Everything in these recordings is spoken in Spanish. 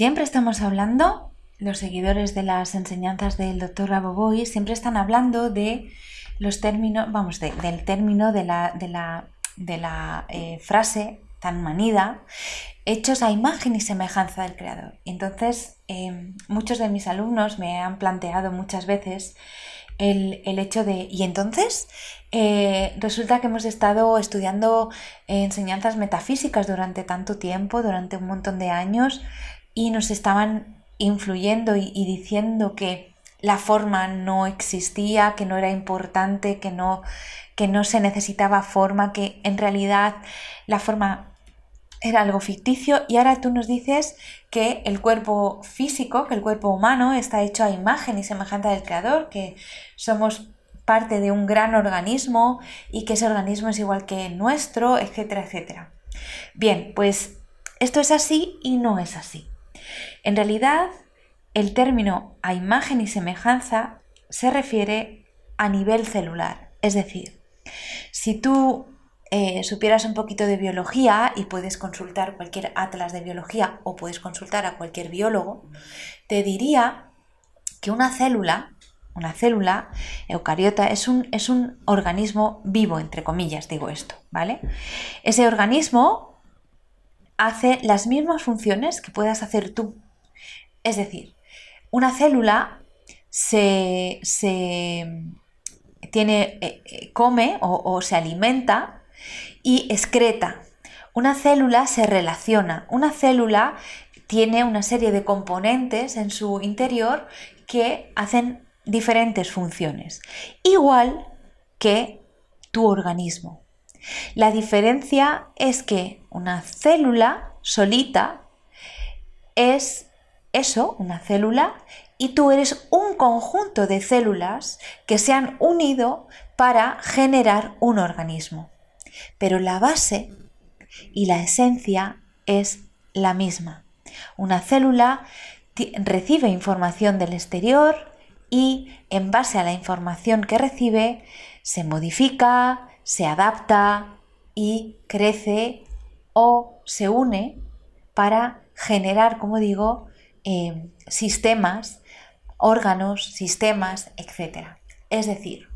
Siempre estamos hablando, los seguidores de las enseñanzas del doctor Raboboy siempre están hablando de los términos, vamos, del término de la, eh, frase tan manida, hechos a imagen y semejanza del Creador. Entonces, em, muchos de mis alumnos me han planteado muchas veces el, hecho de, ¿y entonces? Eh, resulta que hemos estado estudiando enseñanzas metafísicas durante tanto tiempo, durante un montón de años, y nos estaban influyendo y, diciendo que la forma no existía, que no era importante, que no, que no se necesitaba forma, que en realidad la forma era algo ficticio y ahora tú nos dices que el cuerpo físico, que el cuerpo humano está hecho a imagen y semejanza del Creador, que somos parte de un gran organismo y que ese organismo es igual que nuestro, etcétera, etcétera. Bien, pues esto es así y no es así. En realidad, el término a imagen y semejanza se refiere a nivel celular. Es decir, si tú eh, supieras un poquito de biología y puedes consultar cualquier atlas de biología o puedes consultar a cualquier biólogo, te diría que una célula, una célula eucariota es un, es un organismo vivo, entre comillas, digo esto, ¿vale? Ese organismo hace las mismas funciones que puedas hacer tú es decir, una célula se, tiene, eh, eh, come o, o se alimenta y excreta. Una célula se relaciona. Una célula tiene una serie de componentes en su interior que hacen diferentes funciones, igual que tu organismo. La diferencia es que una célula solita es eso, una célula, y tú eres un conjunto de células que se han unido para generar un organismo. Pero la base y la esencia es la misma. Una célula recibe información del exterior y en base a la información que recibe se modifica, se adapta y crece o se une para generar, como digo, Em, sistemas, órganos, sistemas, etc. Es decir,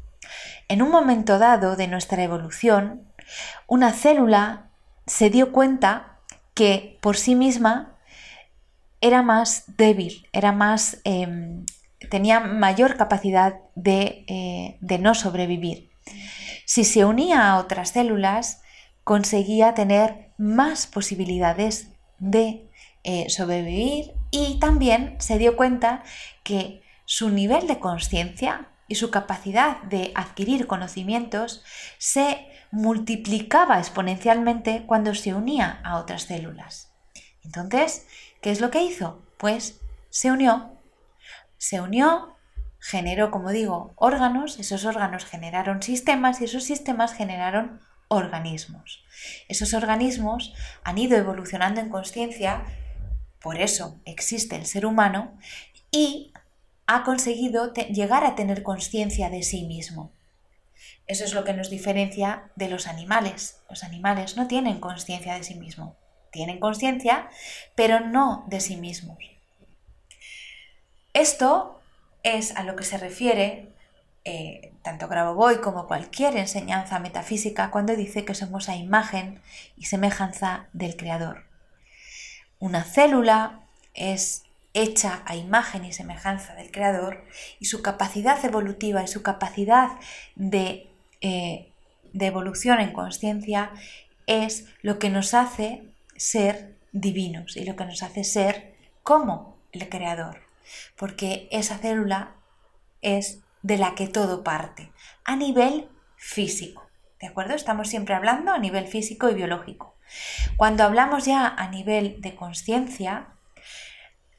en un momento dado de nuestra evolución, una célula se dio cuenta que por sí misma era más débil, era más, em, tenía mayor capacidad de, eh, de no sobrevivir. Si se unía a otras células, conseguía tener más posibilidades de eh, sobrevivir y también se dio cuenta que su nivel de conciencia y su capacidad de adquirir conocimientos se multiplicaba exponencialmente cuando se unía a otras células. Entonces, ¿qué es lo que hizo? Pues se unió. Se unió, generó, como digo, órganos, esos órganos generaron sistemas y esos sistemas generaron organismos. Esos organismos han ido evolucionando en conciencia por eso existe el ser humano y ha conseguido llegar a tener conciencia de sí mismo. Eso es lo que nos diferencia de los animales. Los animales no tienen conciencia de sí mismos. Tienen conciencia, pero no de sí mismos. Esto es a lo que se refiere eh, tanto Grabovoi como cualquier enseñanza metafísica cuando dice que somos a imagen y semejanza del Creador. Una célula es hecha a imagen y semejanza del Creador y su capacidad evolutiva y su capacidad de, eh, de evolución en conciencia es lo que nos hace ser divinos y lo que nos hace ser como el Creador. Porque esa célula es de la que todo parte, a nivel físico. ¿De acuerdo? Estamos siempre hablando a nivel físico y biológico. Cuando hablamos ya a nivel de conciencia,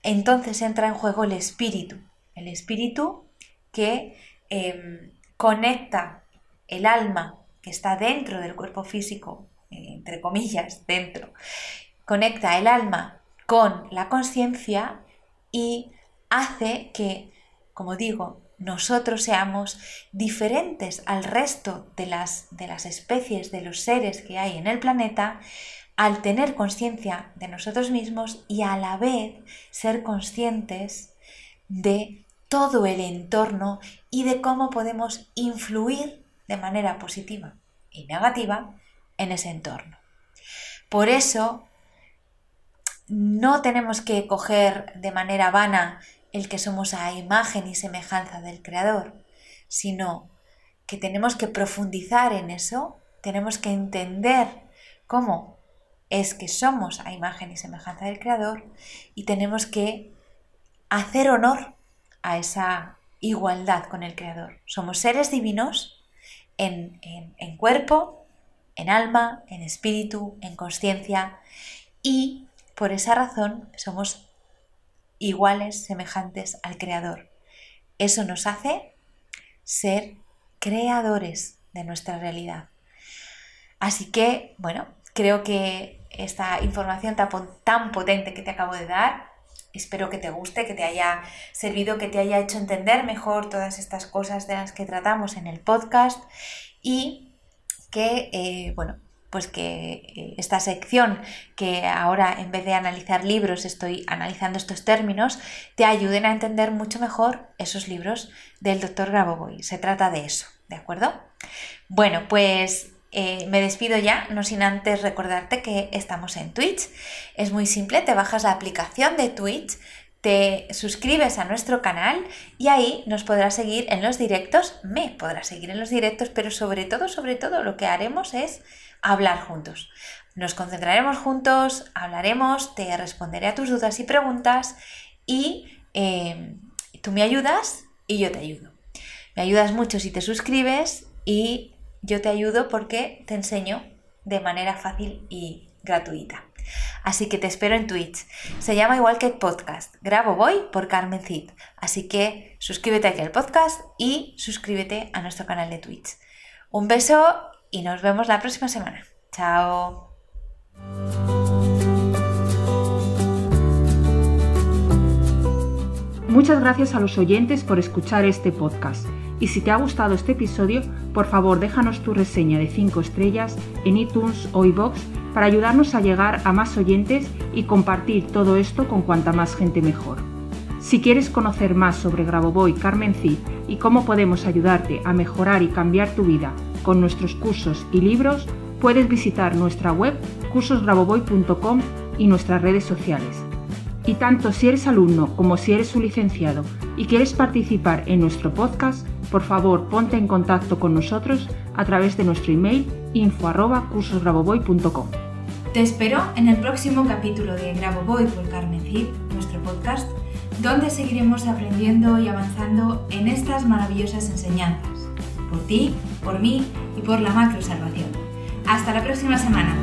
entonces entra en juego el espíritu. El espíritu que em, conecta el alma que está dentro del cuerpo físico, eh, entre comillas, dentro, conecta el alma con la conciencia y hace que, como digo, nosotros seamos diferentes al resto de las, de las especies, de los seres que hay en el planeta, al tener conciencia de nosotros mismos y a la vez ser conscientes de todo el entorno y de cómo podemos influir de manera positiva y negativa en ese entorno. Por eso no tenemos que coger de manera vana el que somos a imagen y semejanza del Creador, sino que tenemos que profundizar en eso, tenemos que entender cómo es que somos a imagen y semejanza del Creador y tenemos que hacer honor a esa igualdad con el Creador. Somos seres divinos en, en cuerpo, en alma, en espíritu, en conciencia y por esa razón somos iguales, semejantes al Creador. Eso nos hace ser creadores de nuestra realidad. Así que, bueno, creo que esta información tan potente que te acabo de dar, espero que te guste, que te haya servido, que te haya hecho entender mejor todas estas cosas de las que tratamos en el podcast y que, eh, bueno, pues que eh, esta sección que ahora en vez de analizar libros estoy analizando estos términos, te ayuden a entender mucho mejor esos libros del doctor Grabovoi. Se trata de eso, ¿de acuerdo? Bueno, pues eh, me despido ya, no sin antes recordarte que estamos en Twitch. Es muy simple, te bajas la aplicación de Twitch, te suscribes a nuestro canal y ahí nos podrás seguir en los directos, me podrás seguir en los directos, pero sobre todo, sobre todo lo que haremos es hablar juntos. Nos concentraremos juntos, hablaremos, te responderé a tus dudas y preguntas y eh, tú me ayudas y yo te ayudo. Me ayudas mucho si te suscribes y yo te ayudo porque te enseño de manera fácil y gratuita. Así que te espero en Twitch. Se llama igual que el podcast. Grabo Voy por Carmen Cid. Así que suscríbete aquí al podcast y suscríbete a nuestro canal de Twitch. Un beso y nos vemos la próxima semana. Chao. Muchas gracias a los oyentes por escuchar este podcast. Y si te ha gustado este episodio, por favor déjanos tu reseña de 5 estrellas en iTunes o iBox para ayudarnos a llegar a más oyentes y compartir todo esto con cuanta más gente mejor. Si quieres conocer más sobre Grabovoi Carmen Cid y cómo podemos ayudarte a mejorar y cambiar tu vida con nuestros cursos y libros, puedes visitar nuestra web cursosgrabovoy.com y nuestras redes sociales. Y tanto si eres alumno como si eres un licenciado y quieres participar en nuestro podcast, por favor ponte en contacto con nosotros a través de nuestro email info@cursosgraboboy.com. Te espero en el próximo capítulo de Graboboy por Carmen Cid, nuestro podcast, donde seguiremos aprendiendo y avanzando en estas maravillosas enseñanzas, por ti, por mí y por la macro salvación. Hasta la próxima semana.